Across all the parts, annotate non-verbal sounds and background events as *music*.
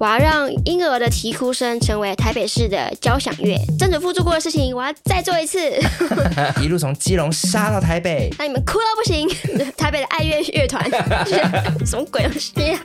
我要让婴儿的啼哭声成为台北市的交响乐。曾祖父做过的事情，我要再做一次。*laughs* 一路从基隆杀到台北，*laughs* 让你们哭到不行。台北的爱乐乐团，*laughs* 什么鬼东西啊？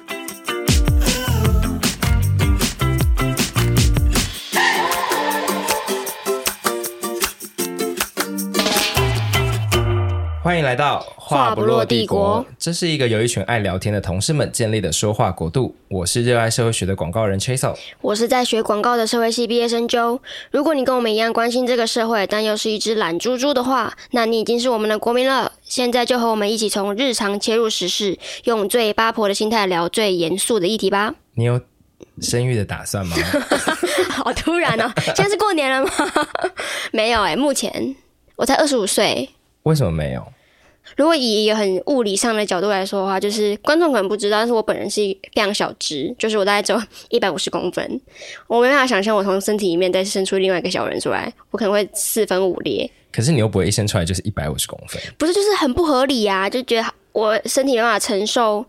欢迎来到话不落帝国。这是一个由一群爱聊天的同事们建立的说话国度。我是热爱社会学的广告人 Chasel，我是在学广告的社会系毕业生 Joe。如果你跟我们一样关心这个社会，但又是一只懒猪猪的话，那你已经是我们的国民了。现在就和我们一起从日常切入时事，用最八婆的心态聊最严肃的议题吧。你有生育的打算吗？*laughs* 好突然哦！现在是过年了吗？*laughs* 没有哎、欸，目前我才二十五岁。为什么没有？如果以一个很物理上的角度来说的话，就是观众可能不知道，但是我本人是非常小只，就是我大概只有 *laughs* 一百五十公分，我没办法想象我从身体里面再生出另外一个小人出来，我可能会四分五裂。可是你又不会一生出来就是一百五十公分，不是，就是很不合理啊！就觉得我身体没办法承受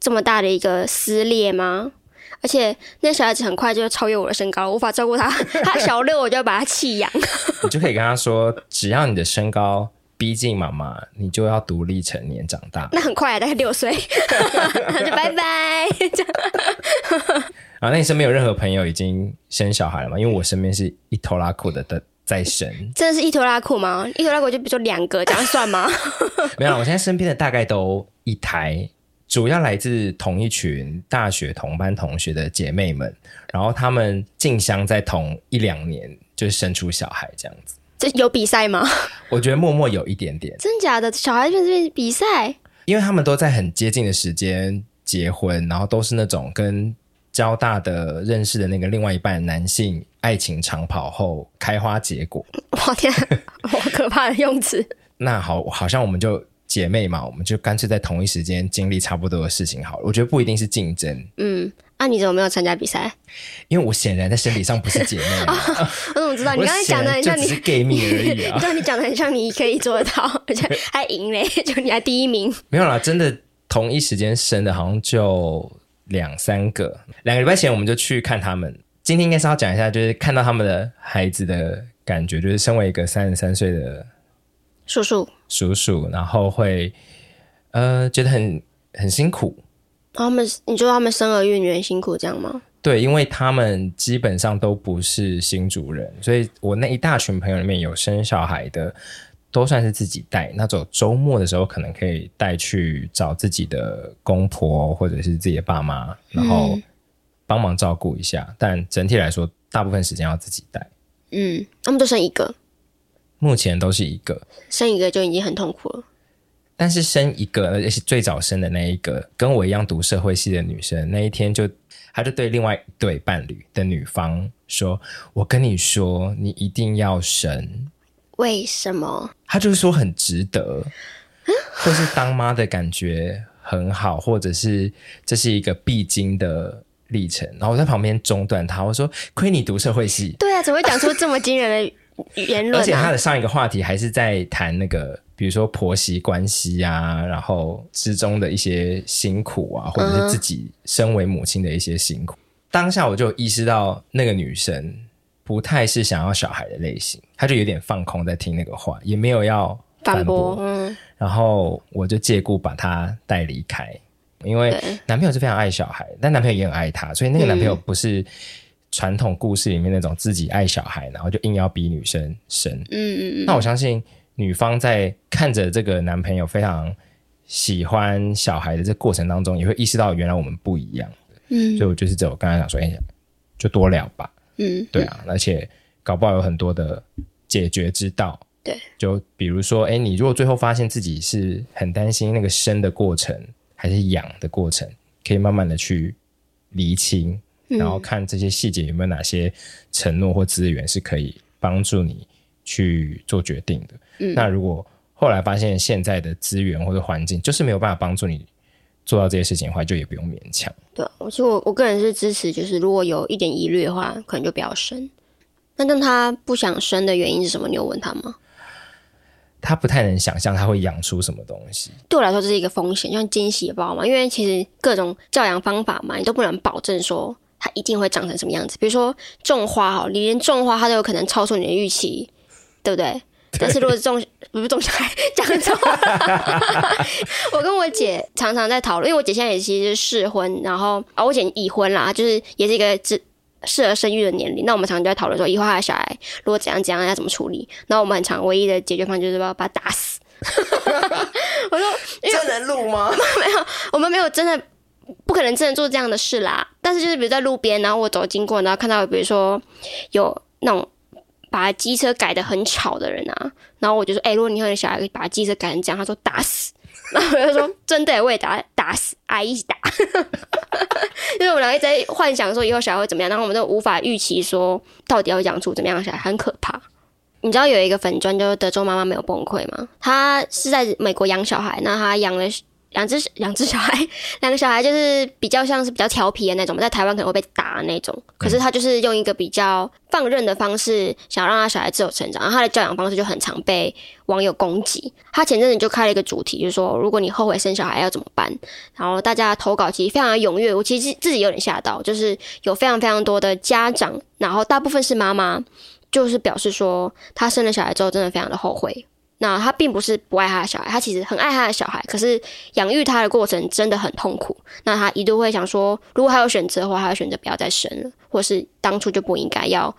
这么大的一个撕裂吗？而且那小孩子很快就超越我的身高，无法照顾他，他小六我就要把他弃养。*laughs* 你就可以跟他说，只要你的身高。逼近妈妈，你就要独立成年长大。那很快啊，大概六岁，*laughs* 就拜拜。*laughs* 啊，那你身边有任何朋友已经生小孩了吗？因为我身边是一拖拉裤的的在生。真的是一拖拉裤吗？一拖拉裤就比如说两个，这样算吗？*laughs* 没有，我现在身边的大概都一胎，主要来自同一群大学同班同学的姐妹们，然后他们竞相在同一两年就生出小孩，这样子。这有比赛吗？*laughs* 我觉得默默有一点点。真假的？小孩子这边比赛？因为他们都在很接近的时间结婚，然后都是那种跟交大的认识的那个另外一半男性爱情长跑后开花结果。我天，好可怕的用词。*laughs* 那好，好像我们就姐妹嘛，我们就干脆在同一时间经历差不多的事情好了。我觉得不一定是竞争。嗯。那、啊、你怎么没有参加比赛？因为我显然在生理上不是姐妹、啊 *laughs* 哦。我怎么知道？你刚才讲的很像你是 gay 蜜而已啊！对，*laughs* 你讲的很像你可以做得到，*laughs* 而且还赢嘞，就你还第一名。没有啦，真的同一时间生的，好像就两三个。两个礼拜前我们就去看他们。今天应该是要讲一下，就是看到他们的孩子的感觉，就是身为一个三十三岁的叔叔叔叔，然后会呃觉得很很辛苦。他们，你说他们生儿育女很辛苦，这样吗？对，因为他们基本上都不是新主人，所以我那一大群朋友里面有生小孩的，都算是自己带。那种周末的时候，可能可以带去找自己的公婆或者是自己的爸妈，然后帮忙照顾一下。嗯。但整体来说，大部分时间要自己带。嗯，他们就生一个，目前都是一个，生一个就已经很痛苦了。但是生一个，而且是最早生的那一个，跟我一样读社会系的女生，那一天就，她就对另外一对伴侣的女方说：“我跟你说，你一定要生。”为什么？她就是说很值得，或是当妈的感觉很好，或者是这是一个必经的历程。然后我在旁边中断她，我说：“亏你读社会系。”对啊，怎么会讲出这么惊人的言论啊？而且他的上一个话题还是在谈那个。比如说婆媳关系啊，然后之中的一些辛苦啊，或者是自己身为母亲的一些辛苦。嗯。当下我就意识到那个女生不太是想要小孩的类型，她就有点放空在听那个话，也没有要反驳。反驳。嗯。然后我就借故把她带离开，因为男朋友是非常爱小孩，但男朋友也很爱她，所以那个男朋友不是传统故事里面那种自己爱小孩，然后就硬要逼女生生。嗯嗯嗯。那我相信。女方在看着这个男朋友非常喜欢小孩的这个过程当中，也会意识到原来我们不一样。嗯，所以我就是这，我刚才想说，哎、欸，就多聊吧。嗯，对啊，而且搞不好有很多的解决之道。对，就比如说，哎、欸，你如果最后发现自己是很担心那个生的过程还是养的过程，可以慢慢的去厘清，然后看这些细节有没有哪些承诺或资源是可以帮助你去做决定的。嗯，那如果后来发现现在的资源或者环境就是没有办法帮助你做到这些事情的话，就也不用勉强。对，我其实我我个人是支持，就是如果有一点疑虑的话，可能就不要生。那但他不想生的原因是什么？你有问他吗？他不太能想象他会养出什么东西。对我来说，这是一个风险，像惊喜包嘛，因为其实各种教养方法嘛，你都不能保证说它一定会长成什么样子。比如说种花哈，你连种花它都有可能超出你的预期，对不对？但是如果是种 *laughs* 不是种小孩，讲错了。*laughs* 我跟我姐常常在讨论，因为我姐现在也其实是适婚，然后啊，我姐已婚啦，就是也是一个只适合生育的年龄。那我们常常就在讨论说，以后她的小孩如果怎样怎样要怎么处理。然后我们很常唯一的解决方案就是要把他打死。*laughs* 我说，这能录吗？没有，我们没有真的不可能真的做这样的事啦。但是就是比如在路边，然后我走经过，然后看到比如说有那种。把机车改得很吵的人啊，然后我就说，哎、如果你和你小孩把机车改成这样，他说打死，然后我就说真的，我也打打死，阿姨一起打，*laughs* 因为我们两个在幻想说以后小孩会怎么样，然后我们都无法预期说到底要养出怎么样小孩，很可怕。你知道有一个粉专叫德州妈妈没有崩溃吗？她是在美国养小孩，那她养了。两只 *laughs* 两只小孩，*laughs* 两个小孩就是比较像是比较调皮的那种，在台湾可能会被打的那种。可是他就是用一个比较放任的方式，想让他小孩自由成长。然后他的教养方式就很常被网友攻击。他前阵子就开了一个主题，就是说如果你后悔生小孩要怎么办？然后大家投稿其实非常的踊跃，我其实自己有点吓到，就是有非常非常多的家长，然后大部分是妈妈，就是表示说他生了小孩之后真的非常的后悔。那他并不是不爱他的小孩，他其实很爱他的小孩，可是养育他的过程真的很痛苦。那他一度会想说，如果他有选择的话，他会选择不要再生了，或是当初就不应该要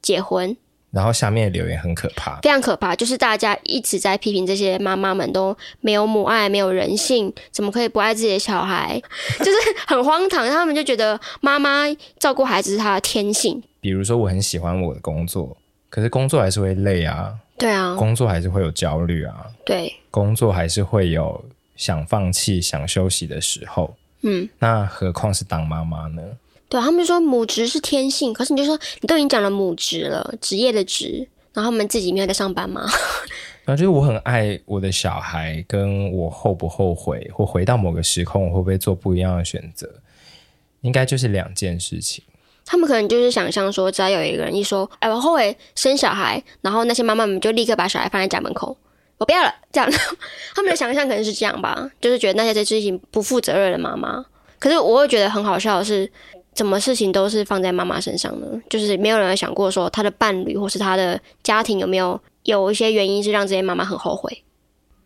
结婚。然后下面的留言很可怕，非常可怕，就是大家一直在批评这些妈妈们都没有母爱，没有人性，怎么可以不爱自己的小孩？*laughs* 就是很荒唐，他们就觉得妈妈照顾孩子是她的天性。比如说，我很喜欢我的工作，可是工作还是会累啊。对啊，工作还是会有焦虑啊。对，工作还是会有想放弃、想休息的时候。嗯，那何况是当妈妈呢？对，他们就说母职是天性，可是你就说你都已经讲了母职了，职业的职，然后他们自己没有在上班吗？*laughs* 然后就是我很爱我的小孩，跟我后不后悔，或回到某个时空，我会不会做不一样的选择？应该就是两件事情。他们可能就是想象说，只要有一个人一说“哎，我后悔生小孩”，然后那些妈妈们就立刻把小孩放在家门口，我不要了。这样，*laughs* 他们的想象可能是这样吧，就是觉得那些对事情不负责任的妈妈。可是我会觉得很好笑的是，什么事情都是放在妈妈身上呢？就是没有人想过说，他的伴侣或是他的家庭有没有有一些原因是让这些妈妈很后悔。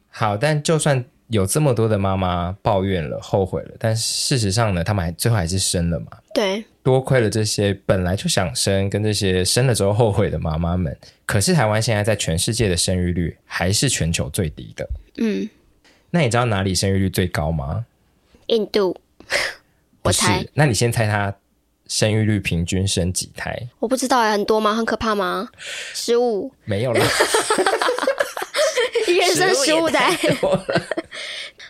好，但就算有这么多的妈妈抱怨了、后悔了，但事实上呢，他们还最后还是生了嘛？对。多亏了这些本来就想生跟这些生了之后后悔的妈妈们，可是台湾现在在全世界的生育率还是全球最低的。嗯，那你知道哪里生育率最高吗？印度，*laughs* 我猜。那你先猜它生育率平均生几胎？我不知道哎，很多吗？很可怕吗？十五？没有了，*laughs* 一人生十五胎？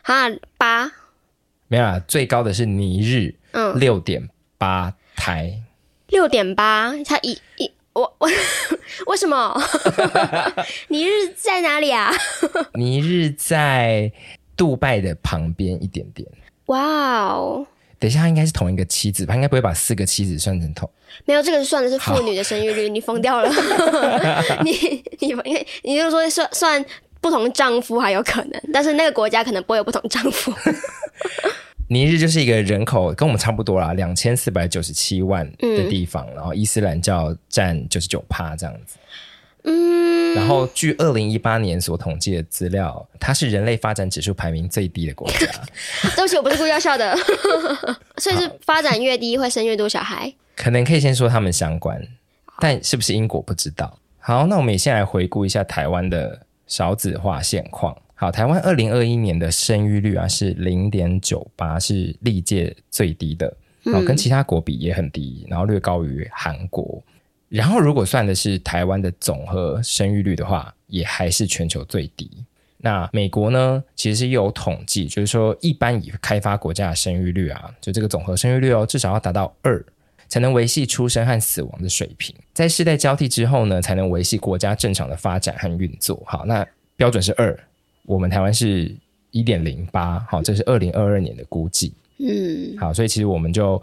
哈，*laughs* 八？没有啦，最高的是尼日，嗯，六点八。台六点八，他一一我我 *laughs* 为什么？*laughs* 尼日在哪里啊？尼日在杜拜的旁边一点点。哇哦！等一下，他应该是同一个妻子，他应该不会把四个妻子算成同。没有，这个算的是妇女的生育率，你疯掉了。你你因为你就是说算算不同丈夫还有可能，但是那个国家可能不会有不同丈夫。*laughs* 尼日就是一个人口跟我们差不多啦，两千四百九十七万的地方，嗯、然后伊斯兰教占九十九趴这样子。嗯，然后据二零一八年所统计的资料，它是人类发展指数排名最低的国家。*laughs* 对不起，我不是故意要笑的。*laughs* 所以是发展越低会生越多小孩？可能可以先说他们相关，但是不是因果不知道。好，那我们也先来回顾一下台湾的少子化现况。好，台湾二零二一年的生育率啊是零点九八，是历届最低的，然后跟其他国比也很低，然后略高于韩国。然后如果算的是台湾的总和生育率的话，也还是全球最低。那美国呢，其实是有统计，就是说一般以开发国家的生育率啊，就这个总和生育率哦，至少要达到二，才能维系出生和死亡的水平。在世代交替之后呢，才能维系国家正常的发展和运作。好，那标准是二。我们台湾是一点零八，好，这是二零二二年的估计。嗯，好，所以其实我们就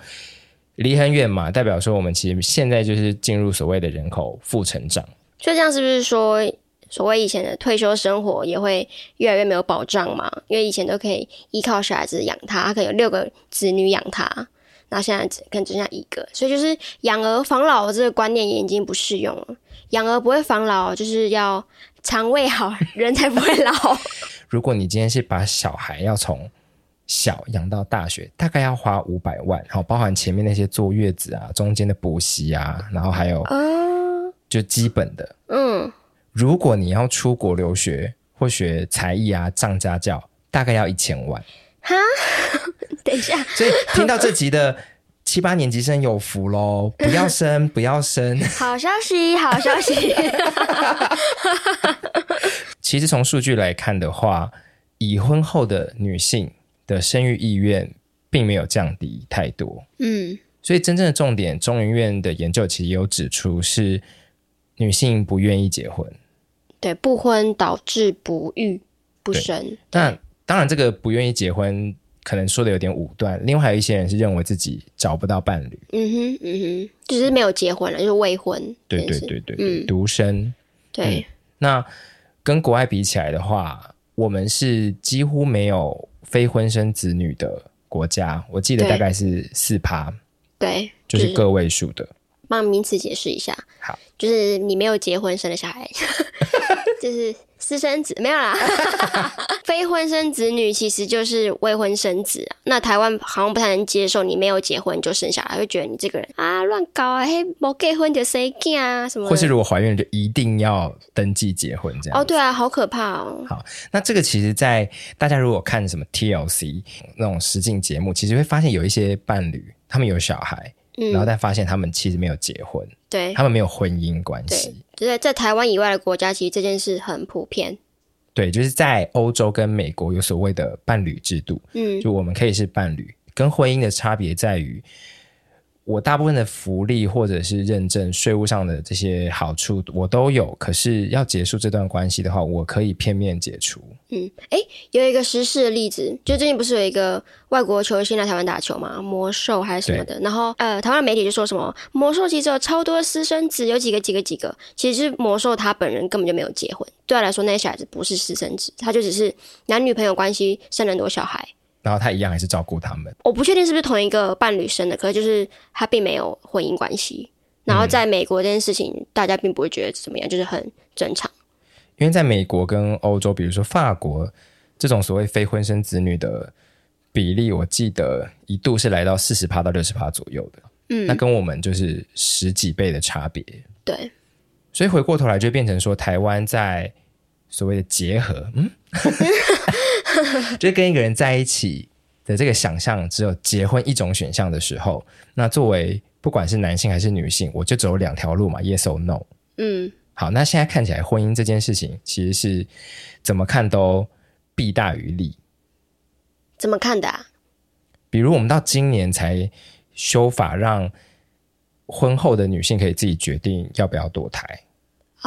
离很远嘛，代表说我们其实现在就是进入所谓的人口负成长。所以这样是不是说，所谓以前的退休生活也会越来越没有保障嘛？因为以前都可以依靠小孩子养他，他可以有六个子女养他，然后现在只可能只剩下一个，所以就是养儿防老这个观念也已经不适用了。养儿不会防老，就是要肠胃好，*laughs* 人才不会老。*laughs* 如果你今天是把小孩要从小养到大学，大概要花五百万，然后包含前面那些坐月子啊、中间的补习啊，然后还有就基本的。嗯，如果你要出国留学或学才艺啊、上家教，大概要一千万。哈，*laughs* 等一下，所以听到这集的七八年级生有福喽，*laughs* 不要生，不要生。好消息，好消息。*laughs* 其实从数据来看的话，已婚后的女性的生育意愿并没有降低太多。嗯，所以真正的重点，中研院的研究其实也有指出，是女性不愿意结婚。对，不婚导致不育不生。但当然，这个不愿意结婚，可能说的有点武断。另外还有一些人是认为自己找不到伴侣，嗯哼，嗯哼，就是没有结婚了，就是未婚。对对对对，嗯，独身。对、嗯，那跟国外比起来的话，我们是几乎没有非婚生子女的国家。我记得大概是四趴，对，就是个位数的。帮名词解释一下，好，就是你没有结婚生的小孩，*laughs* 就是。私生子没有啦，*laughs* 非婚生子女其实就是未婚生子啊。那台湾好像不太能接受你没有结婚就生小孩，会觉得你这个人啊乱搞啊，嘿，没结婚就生囝啊什么。或是如果怀孕就一定要登记结婚这样。哦，对啊，好可怕哦。好，那这个其实，在大家如果看什么 TLC 那种实境节目，其实会发现有一些伴侣他们有小孩。嗯、然后但发现他们其实没有结婚，对，他们没有婚姻关系。对，在在台湾以外的国家，其实这件事很普遍。对，就是在欧洲跟美国有所谓的伴侣制度，嗯，就我们可以是伴侣，跟婚姻的差别在于。我大部分的福利或者是认证税务上的这些好处我都有，可是要结束这段关系的话，我可以片面解除。嗯，诶，有一个实事的例子，就最近不是有一个外国球星来台湾打球嘛，魔兽还是什么的，然后呃，台湾媒体就说什么魔兽其实有超多私生子，有几个几个几个，其实是魔兽他本人根本就没有结婚，对他来说那些小孩子不是私生子，他就只是男女朋友关系生了很多小孩。然后他一样还是照顾他们。我不确定是不是同一个伴侣生的，可是就是他并没有婚姻关系。然后在美国这件事情，嗯、大家并不会觉得怎么样，就是很正常。因为在美国跟欧洲，比如说法国，这种所谓非婚生子女的比例，我记得一度是来到四十趴到六十趴左右的。嗯，那跟我们就是十几倍的差别。对，所以回过头来就变成说，台湾在所谓的结合，嗯。*laughs* *laughs* 就跟一个人在一起的这个想象，只有结婚一种选项的时候，那作为不管是男性还是女性，我就走两条路嘛，yes or no。嗯，好，那现在看起来婚姻这件事情，其实是怎么看都弊大于利。怎么看的啊？比如我们到今年才修法，让婚后的女性可以自己决定要不要堕胎。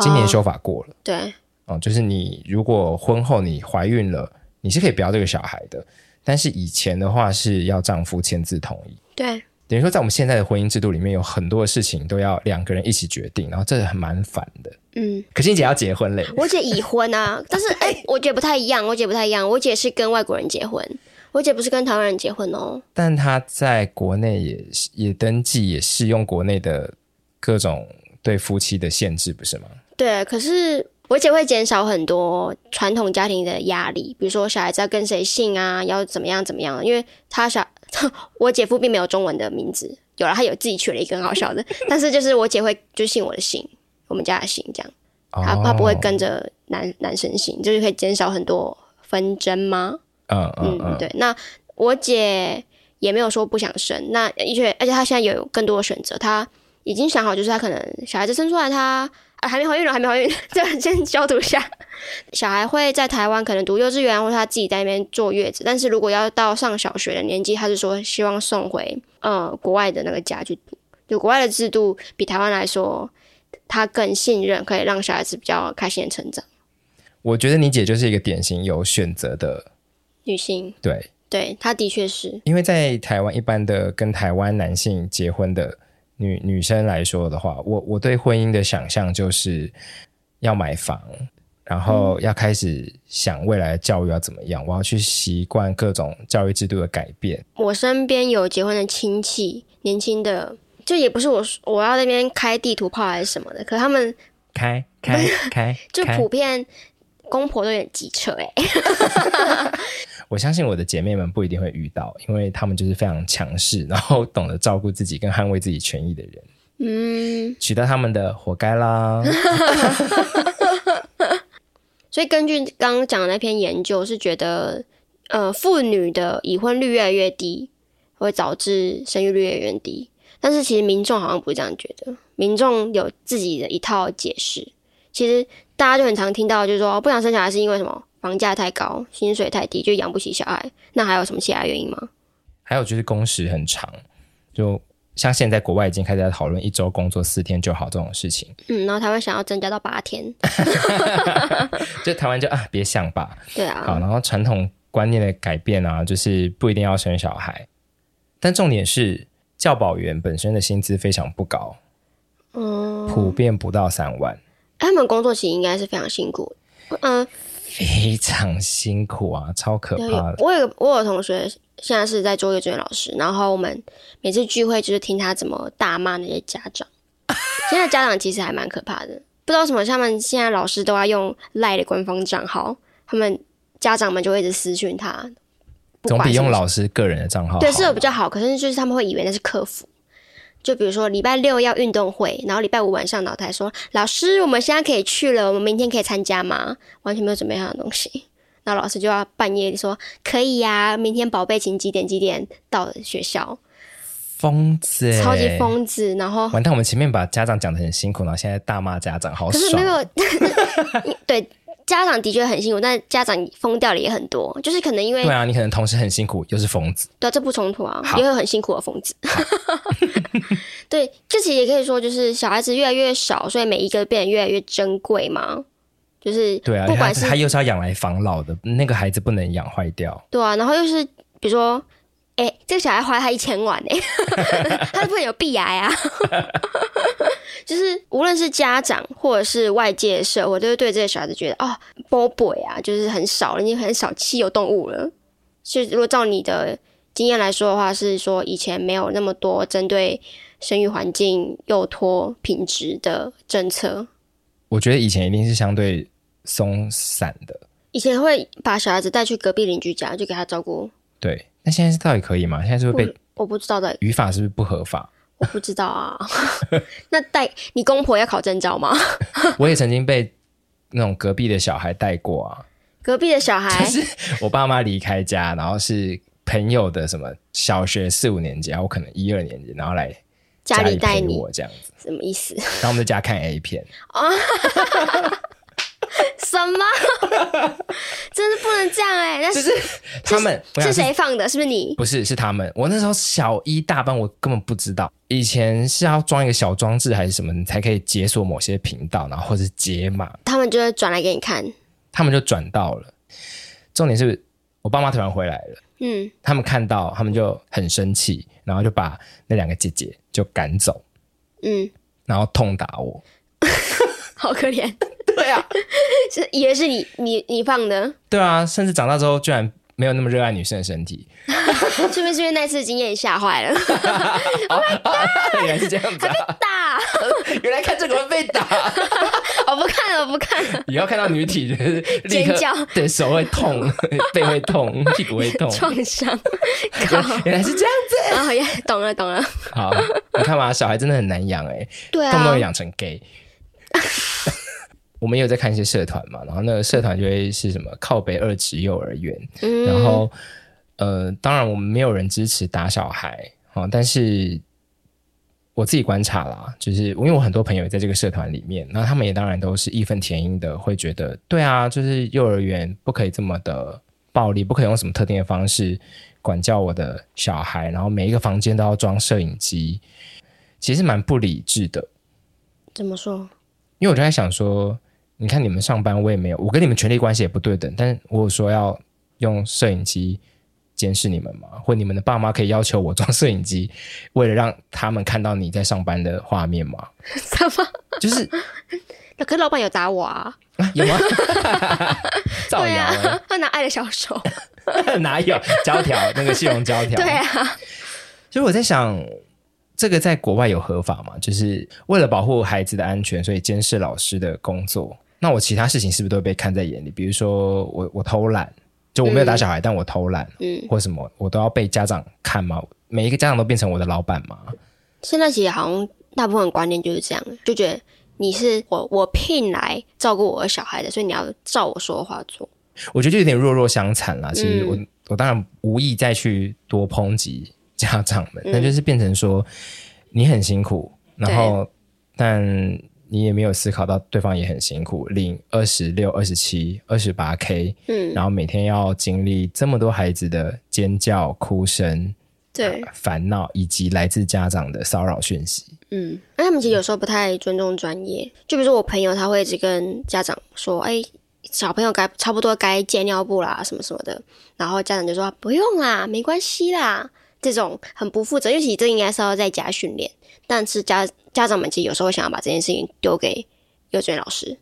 今年修法过了，对。哦，就是你如果婚后你怀孕了，你是可以不要这个小孩的，但是以前的话是要丈夫签字同意。对，等于说在我们现在的婚姻制度里面，有很多的事情都要两个人一起决定，然后这很蛮烦的。嗯，可是你姐要结婚嘞？*laughs* 我姐已婚啊，但是 *laughs* 哎、欸，我姐不太一样，我姐不太一样，我姐是跟外国人结婚，我姐不是跟台湾人结婚哦。但她在国内也也登记，也适用国内的各种对夫妻的限制，不是吗？对，可是。我姐会减少很多传统家庭的压力，比如说小孩子要跟谁姓啊，要怎么样怎么样。因为他小，*laughs* 我姐夫并没有中文的名字，有了他有自己取了一个很好笑的，但是就是我姐会就姓我的姓，我们家的姓这样，他他不会跟着男男生姓，就是可以减少很多纷争吗？嗯嗯嗯，对。那我姐也没有说不想生，那而且而且她现在有更多的选择，她已经想好，就是她可能小孩子生出来，她。啊，还没怀孕了，还没怀孕，*laughs* 这先消毒一下。小孩会在台湾可能读幼稚园，或者他自己在那边坐月子。但是如果要到上小学的年纪，他是说希望送回呃国外的那个家去读。就国外的制度比台湾来说，他更信任，可以让小孩子比较开心的成长。我觉得你姐就是一个典型有选择的女性。对，对，她的确是。因为在台湾，一般的跟台湾男性结婚的。女女生来说的话，我我对婚姻的想象就是要买房，然后要开始想未来的教育要怎么样，我要去习惯各种教育制度的改变。我身边有结婚的亲戚，年轻的，就也不是我我要那边开地图炮还是什么的，可他们开开开，*laughs* 就普遍公婆都有点机车哎。*laughs* 我相信我的姐妹们不一定会遇到，因为他们就是非常强势，然后懂得照顾自己跟捍卫自己权益的人。嗯，取得他们的活该啦。*laughs* 所以根据刚刚讲的那篇研究，是觉得呃妇女的已婚率越来越低，会导致生育率越来越低。但是其实民众好像不是这样觉得，民众有自己的一套解释。其实大家就很常听到，就是说不想生小孩是因为什么？房价太高，薪水太低，就养不起小孩。那还有什么其他原因吗？还有就是工时很长，就。像现在国外已经开始在讨论一周工作四天就好这种事情，嗯，然后台湾想要增加到八天，*laughs* 就台湾就啊别想吧，对啊，好，然后传统观念的改变啊，就是不一定要生小孩，但重点是教保员本身的薪资非常不高，嗯，普遍不到三万，他们工作其实应该是非常辛苦，嗯，非常辛苦啊，超可怕的。我有我有同学。现在是在做幼稚园老师，然后我们每次聚会就是听他怎么大骂那些家长。现在家长其实还蛮可怕的，不知道什么，他们现在老师都要用赖的官方账号，他们家长们就会一直私讯他，总比用老师个人的账号对是有比较好。可是就是他们会以为那是客服，就比如说礼拜六要运动会，然后礼拜五晚上老太说：“老师，我们现在可以去了，我们明天可以参加吗？”完全没有准备好的东西。那老师就要半夜说可以呀、啊，明天宝贝请几点几点到学校？疯子，超级疯子。然后完蛋，我们前面把家长讲的很辛苦，然后现在大骂家长，好爽。可是没有，对 *laughs* 家长的确很辛苦，但家长疯掉了也很多。就是可能因为对啊，你可能同时很辛苦，又是疯子。对啊，这不冲突啊，也有很辛苦的疯子。*laughs* 对，这其实也可以说，就是小孩子越来越少，所以每一个变得越来越珍贵嘛。就是对啊，不管是他，他又是要养来防老的，那个孩子不能养坏掉。对啊，然后又是比如说，哎、欸，这个小孩花他一千万哎，*laughs* 他不能有鼻癌啊。*laughs* 就是无论是家长或者是外界的社会，都会对这个小孩子觉得啊，宝贝啊，就是很少了，你很少稀有动物了。就如果照你的经验来说的话，是说以前没有那么多针对生育环境、幼托品质的政策。我觉得以前一定是相对松散的，以前会把小孩子带去隔壁邻居家，就给他照顾。对，那现在是到底可以吗？现在是不是被我，我不知道的语法是不是不合法？我不知道啊。*laughs* 那带你公婆要考证照吗？*laughs* 我也曾经被那种隔壁的小孩带过啊。隔壁的小孩，*laughs* 就是我爸妈离开家，然后是朋友的什么小学四五年级，然后我可能一二年级，然后来。家里带你我这样子什么意思？然后我们在家看 A 片啊？什么？*laughs* 真是不能这样哎、欸！那是他们是谁放的？是不是你？不是，是他们。我那时候小一大班，我根本不知道。以前是要装一个小装置还是什么，你才可以解锁某些频道，然后或者解码。他们就会转来给你看。他们就转到了。重点是我爸妈突然回来了。嗯，他们看到，他们就很生气，然后就把那两个姐姐就赶走，嗯，然后痛打我，*laughs* 好可怜。*laughs* 对啊，*laughs* 是以为是你你你放的。对啊，甚至长大之后居然没有那么热爱女生的身体，*laughs* 是不是因为那次经验吓坏了？原来是这样子啊！打，原来看这个会被打。我不看了，我不看了。以后看到女体就是尖叫，对，手会痛，背会痛，屁股会痛，创伤。原来是这样子。哦耶懂了，懂了。好，你看嘛，小孩真的很难养哎，对啊，动不动养成 gay。我们也有在看一些社团嘛，然后那个社团就会是什么靠北二职幼儿园，嗯，然后呃，当然我们没有人支持打小孩啊，但是我自己观察啦，就是因为我很多朋友也在这个社团里面，那他们也当然都是义愤填膺的，会觉得对啊，就是幼儿园不可以这么的暴力，不可以用什么特定的方式管教我的小孩，然后每一个房间都要装摄影机，其实蛮不理智的。怎么说？因为我就在想说。你看你们上班，我也没有，我跟你们权力关系也不对等，但是我有说要用摄影机监视你们吗？或你们的爸妈可以要求我装摄影机，为了让他们看到你在上班的画面吗？*laughs* 什么？就是 *laughs* 可是老板有打我啊？啊有吗？*laughs* 造谣、对啊，他拿爱的小手，哪有胶条？那个细绒胶条？对啊。所以我在想，这个在国外有合法吗？就是为了保护孩子的安全，所以监视老师的工作。那我其他事情是不是都会被看在眼里？比如说我我偷懒，就我没有打小孩，嗯、但我偷懒，嗯，或什么，我都要被家长看吗？每一个家长都变成我的老板吗？现在其实好像大部分观念就是这样，就觉得。你是我我聘来照顾我的小孩的，所以你要照我说的话做。我觉得就有点弱弱相残啦。其实我、嗯、我当然无意再去多抨击家长们，那、嗯、就是变成说你很辛苦，然后但你也没有思考到对方也很辛苦，领二十六、二十七、二十八 K，嗯，然后每天要经历这么多孩子的尖叫、哭声。对，烦恼以及来自家长的骚扰讯息。嗯，那他们其实有时候不太尊重专业。就比如说我朋友，他会一直跟家长说：“哎，小朋友该差不多该戒尿布啦，什么什么的。”然后家长就说：“不用啦，没关系啦。”这种很不负责，因为其实这应该是要在家训练。但是家家长们其实有时候会想要把这件事情丢给幼稚园老师。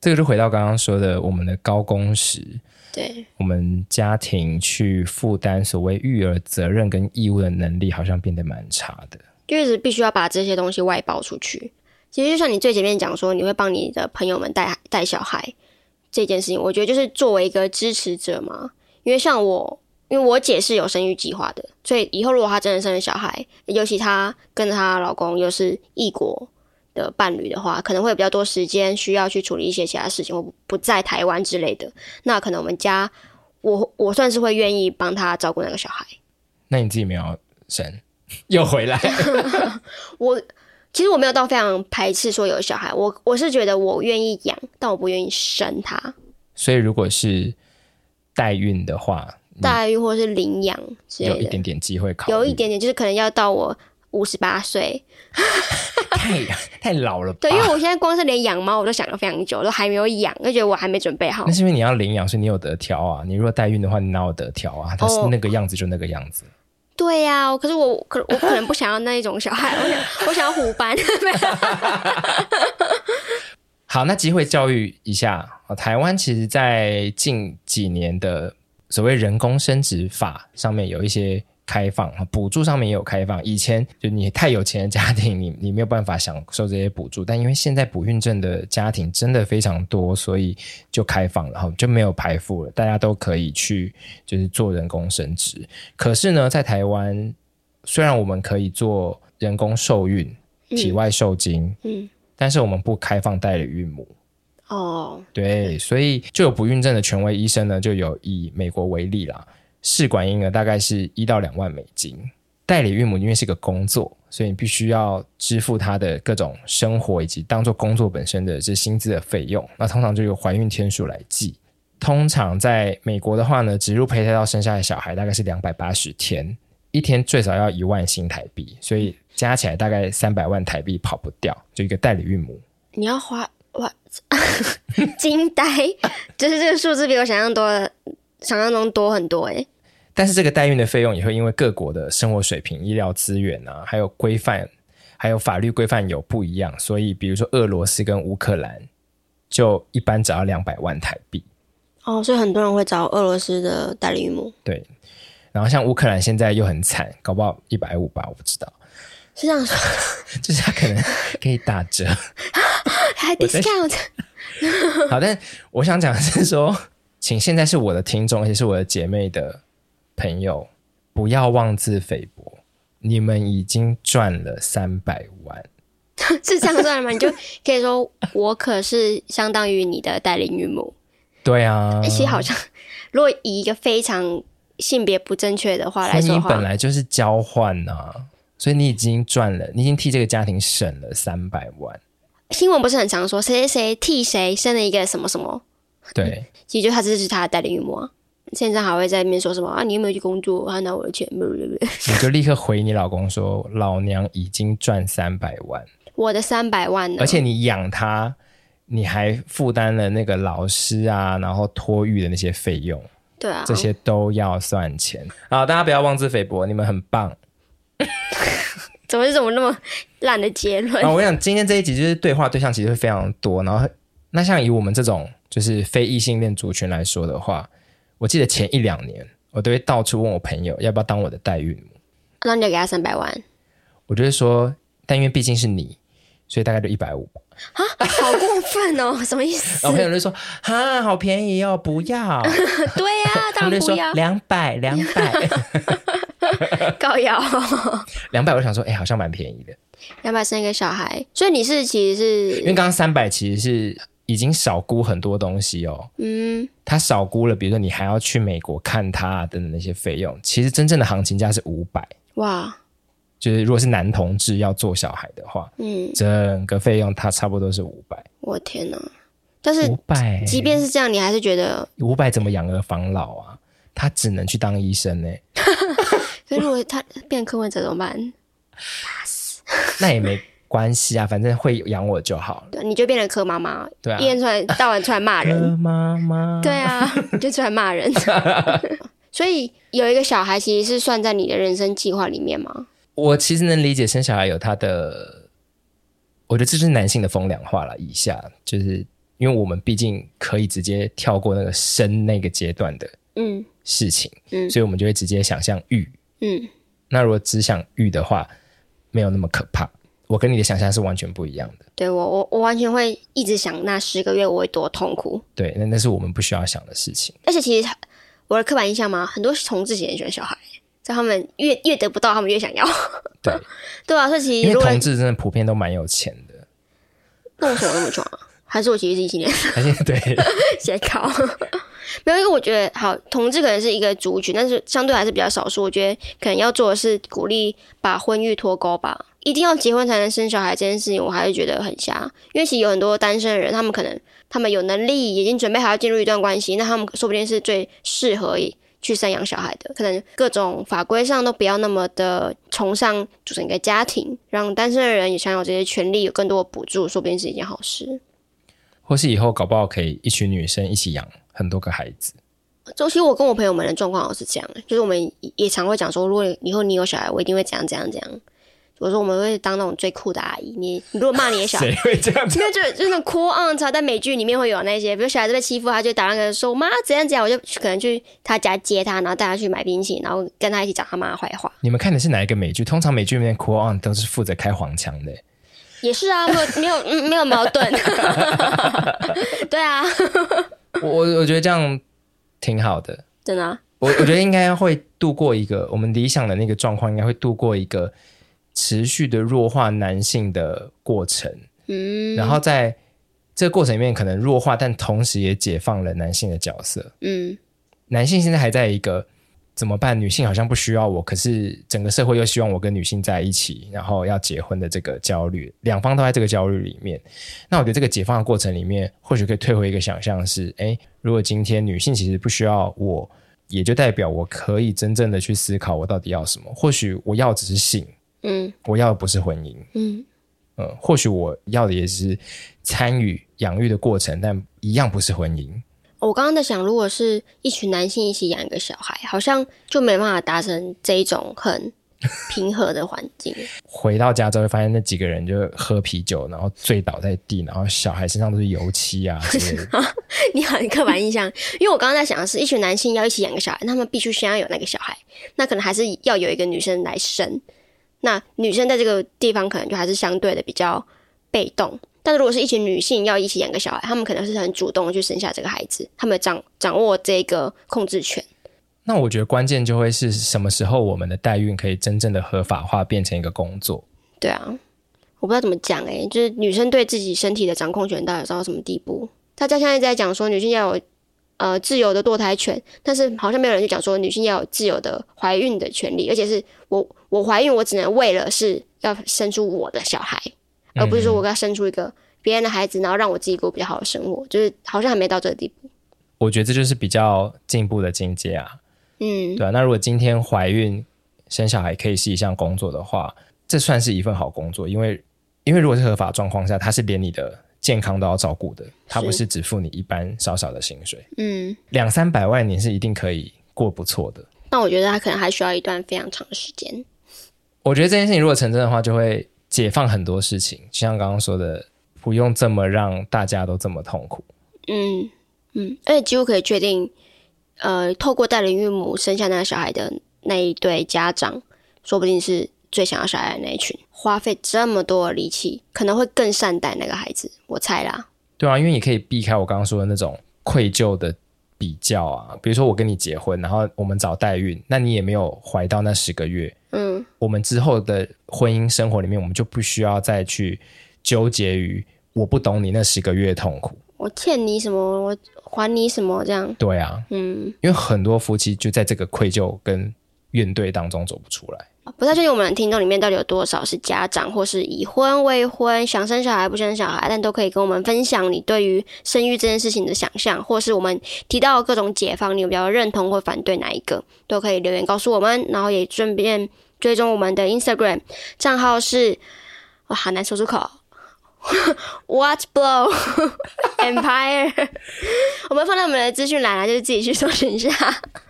这个就回到刚刚说的，我们的高工时。对，我们家庭去负担所谓育儿责任跟义务的能力，好像变得蛮差的。就是必须要把这些东西外包出去。其实就像你最前面讲说，你会帮你的朋友们带带小孩这件事情，我觉得就是作为一个支持者嘛。因为像我，因为我姐是有生育计划的，所以以后如果她真的生了小孩，尤其她跟她老公又是异国的伴侣的话，可能会有比较多时间需要去处理一些其他事情，或不在台湾之类的。那可能我们家，我我算是会愿意帮她照顾那个小孩。那你自己没有生，又回来？*laughs* 我其实我没有到非常排斥说有小孩，我我是觉得我愿意养，但我不愿意生他。所以如果是代孕的话，代孕或是领养之类的，有一点点机会考虑，有一点点就是可能要到我五十八岁。*laughs* 太太老了吧，对，因为我现在光是连养猫我都想了非常久，都还没有养，就觉得我还没准备好。那是因为你要领养，所以你有得挑啊。你如果代孕的话，你哪有得挑啊？它是那个样子就那个样子。哦、对呀、啊，可是我可我可能不想要那一种小孩，我想我想要虎斑。*laughs* 好，那机会教育一下，台湾其实在近几年的所谓人工生殖法上面有一些。开放补助上面也有开放，以前就你太有钱的家庭，你你没有办法享受这些补助，但因为现在不孕症的家庭真的非常多，所以就开放了，然后就没有排富了，大家都可以去就是做人工生殖。可是呢，在台湾虽然我们可以做人工受孕、体外受精，嗯，但是我们不开放代理孕母。哦，对，所以就有不孕症的权威医生呢，就有以美国为例啦。试管婴儿大概是一到两万美金，代理孕母因为是个工作，所以你必须要支付他的各种生活以及当做工作本身的这薪资的费用。那通常就由怀孕天数来计。通常在美国的话呢，植入胚胎到生下的小孩大概是两百八十天，一天最少要一万新台币，所以加起来大概三百万台币跑不掉。就一个代理孕母，你要花哇，*laughs* 惊呆，就是这个数字比我想象多的。想象中多很多诶，但是这个代孕的费用也会因为各国的生活水平、医疗资源啊，还有规范，还有法律规范有不一样，所以比如说俄罗斯跟乌克兰，就一般只要两百万台币。哦，所以很多人会找俄罗斯的代理孕母。对，然后像乌克兰现在又很惨，搞不好一百五吧，我不知道。是这样说，*laughs* 就是他可能可以打折，*laughs* 还 discount。*laughs* 好，但我想讲的是说。请现在是我的听众，而且是我的姐妹的朋友，不要妄自菲薄。你们已经赚了三百万，*laughs* 是这样赚吗？你就可以说，我可是相当于你的代理孕母。对啊，其实好像，如果以一个非常性别不正确的话来说，你本来就是交换啊，所以你已经赚了，你已经替这个家庭省了三百万。新闻不是很常说，谁谁谁替谁生了一个什么什么？对，其实就他这是他的代理孕母，现在还会在那边说什么啊？你有没有去工作？他拿我的钱？你就立刻回你老公说，老娘已经赚三百万，我的三百万呢？而且你养他，你还负担了那个老师啊，然后托育的那些费用，对啊，这些都要算钱。好，大家不要妄自菲薄，你们很棒。怎么是怎么那么烂的结论？啊，我想今天这一集就是对话对象其实会非常多，然后那像以我们这种就是非异性恋族群来说的话，我记得前一两年我都会到处问我朋友要不要当我的代孕母，那你就给他三百万，我就会说，但因为毕竟是你，所以大概就一百五。啊，好过分哦！*laughs* 什么意思？然后朋友就说：“哈，好便宜哦，不要。*laughs* ”对呀、啊，当然不要。两百，两百，*laughs* *laughs* 高腰。*laughs* 两百，我想说，哎、欸，好像蛮便宜的。两百生一个小孩，所以你是其实是因为刚刚三百其实是已经少估很多东西哦。嗯，他少估了，比如说你还要去美国看他等等那些费用，其实真正的行情价是五百。哇。就是如果是男同志要做小孩的话，嗯，整个费用他差不多是五百。我天哪！但是五百，即便是这样，你还是觉得五百怎么养儿防老啊？他只能去当医生呢。*laughs* 所以如果他变柯文哲怎么办？打死。那也没关系啊，反正会养我就好了。对，你就变成柯妈妈，对啊，一天出来到晚出来骂人。柯妈妈。*laughs* 对啊，你就出来骂人。*laughs* 所以有一个小孩，其实是算在你的人生计划里面吗？我其实能理解生小孩有他的，我觉得这是男性的风凉话了。以下就是因为我们毕竟可以直接跳过那个生那个阶段的嗯事情，嗯，嗯，所以我们就会直接想象育，嗯。那如果只想育的话，没有那么可怕。我跟你的想象是完全不一样的。对，我我我完全会一直想那十个月我会多痛苦。对，那那是我们不需要想的事情。而且其实我的刻板印象嘛，很多同志也喜欢小孩。在他们越越得不到，他们越想要。对，*laughs* 对啊，所以其实因为同志真的普遍都蛮有钱的。那为什么那么穷啊？还是我其实是异性恋？还是对，*laughs* 写考没有，因为我觉得好，同志可能是一个族群，但是相对还是比较少数。我觉得可能要做的是鼓励把婚育脱钩吧，一定要结婚才能生小孩这件事情，我还是觉得很瞎。因为其实有很多单身的人，他们可能他们有能力，已经准备好要进入一段关系，那他们说不定是最适合。去生养小孩的，可能各种法规上都不要那么的崇尚组成一个家庭，让单身的人也享有这些权利，有更多的补助，说不定是一件好事。或是以后搞不好可以一群女生一起养很多个孩子。周期，我跟我朋友们的状况都是这样，就是我们也常会讲说，如果以后你有小孩，我一定会怎样怎样怎样。我说我们会当那种最酷的阿姨。你你如果骂你的小孩，*laughs* 谁会这样子？因为就就那种 cool on，在美剧里面会有那些，比如小孩子被欺负，他就打那个说妈怎样怎样，我就可能去他家接他，然后带他去买冰淇淋，然后跟他一起讲他妈坏话。你们看的是哪一个美剧？通常美剧里面 cool on 都是负责开黄腔的。也是啊，没有没有、嗯、没有矛盾。*laughs* 对啊，我我觉得这样挺好的。真的、啊，我我觉得应该会度过一个我们理想的那个状况，应该会度过一个。持续的弱化男性的过程，嗯，然后在这个过程里面可能弱化，但同时也解放了男性的角色，嗯，男性现在还在一个怎么办？女性好像不需要我，可是整个社会又希望我跟女性在一起，然后要结婚的这个焦虑，两方都在这个焦虑里面。那我觉得这个解放的过程里面，或许可以退回一个想象是：诶，如果今天女性其实不需要我，也就代表我可以真正的去思考我到底要什么。或许我要只是性。嗯，我要的不是婚姻。嗯，呃，或许我要的也是参与养育的过程，但一样不是婚姻。我刚刚在想，如果是一群男性一起养一个小孩，好像就没办法达成这一种很平和的环境。*laughs* 回到家之后，会发现那几个人就喝啤酒，然后醉倒在地，然后小孩身上都是油漆啊 *laughs* 之类的。*laughs* 你很刻板印象，因为我刚刚在想的是，一群男性要一起养个小孩，那他们必须先要有那个小孩，那可能还是要有一个女生来生。那女生在这个地方可能就还是相对的比较被动，但是如果是一群女性要一起养个小孩，她们可能是很主动的去生下这个孩子，她们掌掌握这个控制权。那我觉得关键就会是什么时候我们的代孕可以真正的合法化，变成一个工作？对啊，我不知道怎么讲诶、欸，就是女生对自己身体的掌控权到底到什么地步？大家现在在讲说女性要有。呃，自由的堕胎权，但是好像没有人去讲说女性要有自由的怀孕的权利，而且是我我怀孕，我只能为了是要生出我的小孩，而不是说我要生出一个别人的孩子，然后让我自己过比较好的生活，就是好像还没到这个地步。我觉得这就是比较进步的境界啊。嗯，对啊。那如果今天怀孕生小孩可以是一项工作的话，这算是一份好工作，因为因为如果是合法状况下，他是连你的。健康都要照顾的，他不是只付你一般少少的薪水。嗯，两三百万你是一定可以过不错的。那我觉得他可能还需要一段非常长的时间。我觉得这件事情如果成真的话，就会解放很多事情，就像刚刚说的，不用这么让大家都这么痛苦。嗯嗯，而且几乎可以确定，呃，透过代理孕母生下那个小孩的那一对家长，说不定是最想要小孩的那一群，花费这么多的力气，可能会更善待那个孩子。我猜啦。对啊，因为你可以避开我刚刚说的那种愧疚的比较啊，比如说我跟你结婚，然后我们找代孕，那你也没有怀到那十个月，嗯，我们之后的婚姻生活里面，我们就不需要再去纠结于我不懂你那十个月痛苦，我欠你什么，我还你什么这样。对啊，嗯，因为很多夫妻就在这个愧疚跟怨怼当中走不出来。不太确定我们的听众里面到底有多少是家长，或是已婚、未婚、想生小孩、不生小孩，但都可以跟我们分享你对于生育这件事情的想象，或是我们提到各种解放，你有比较认同或反对哪一个，都可以留言告诉我们。然后也顺便追踪我们的 Instagram 账号是，哇，好难说出口，What Blow *laughs* Empire，*laughs* 我们放在我们的资讯栏啊，就是自己去搜寻一下。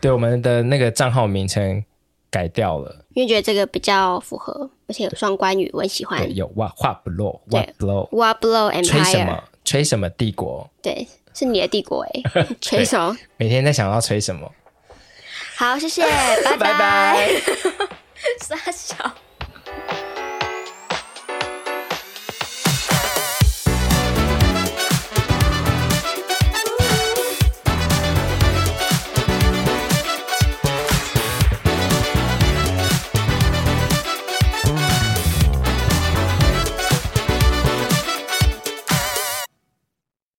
对，我们的那个账号名称。改掉了，因为觉得这个比较符合，而且有双关语，我很喜欢。有哇话 blow，哇 blow，哇 blow empire，吹什么？吹什么帝国？对，是你的帝国哎，*laughs* 吹什么？每天在想要吹什么？好，谢谢，拜拜。傻笑。*laughs*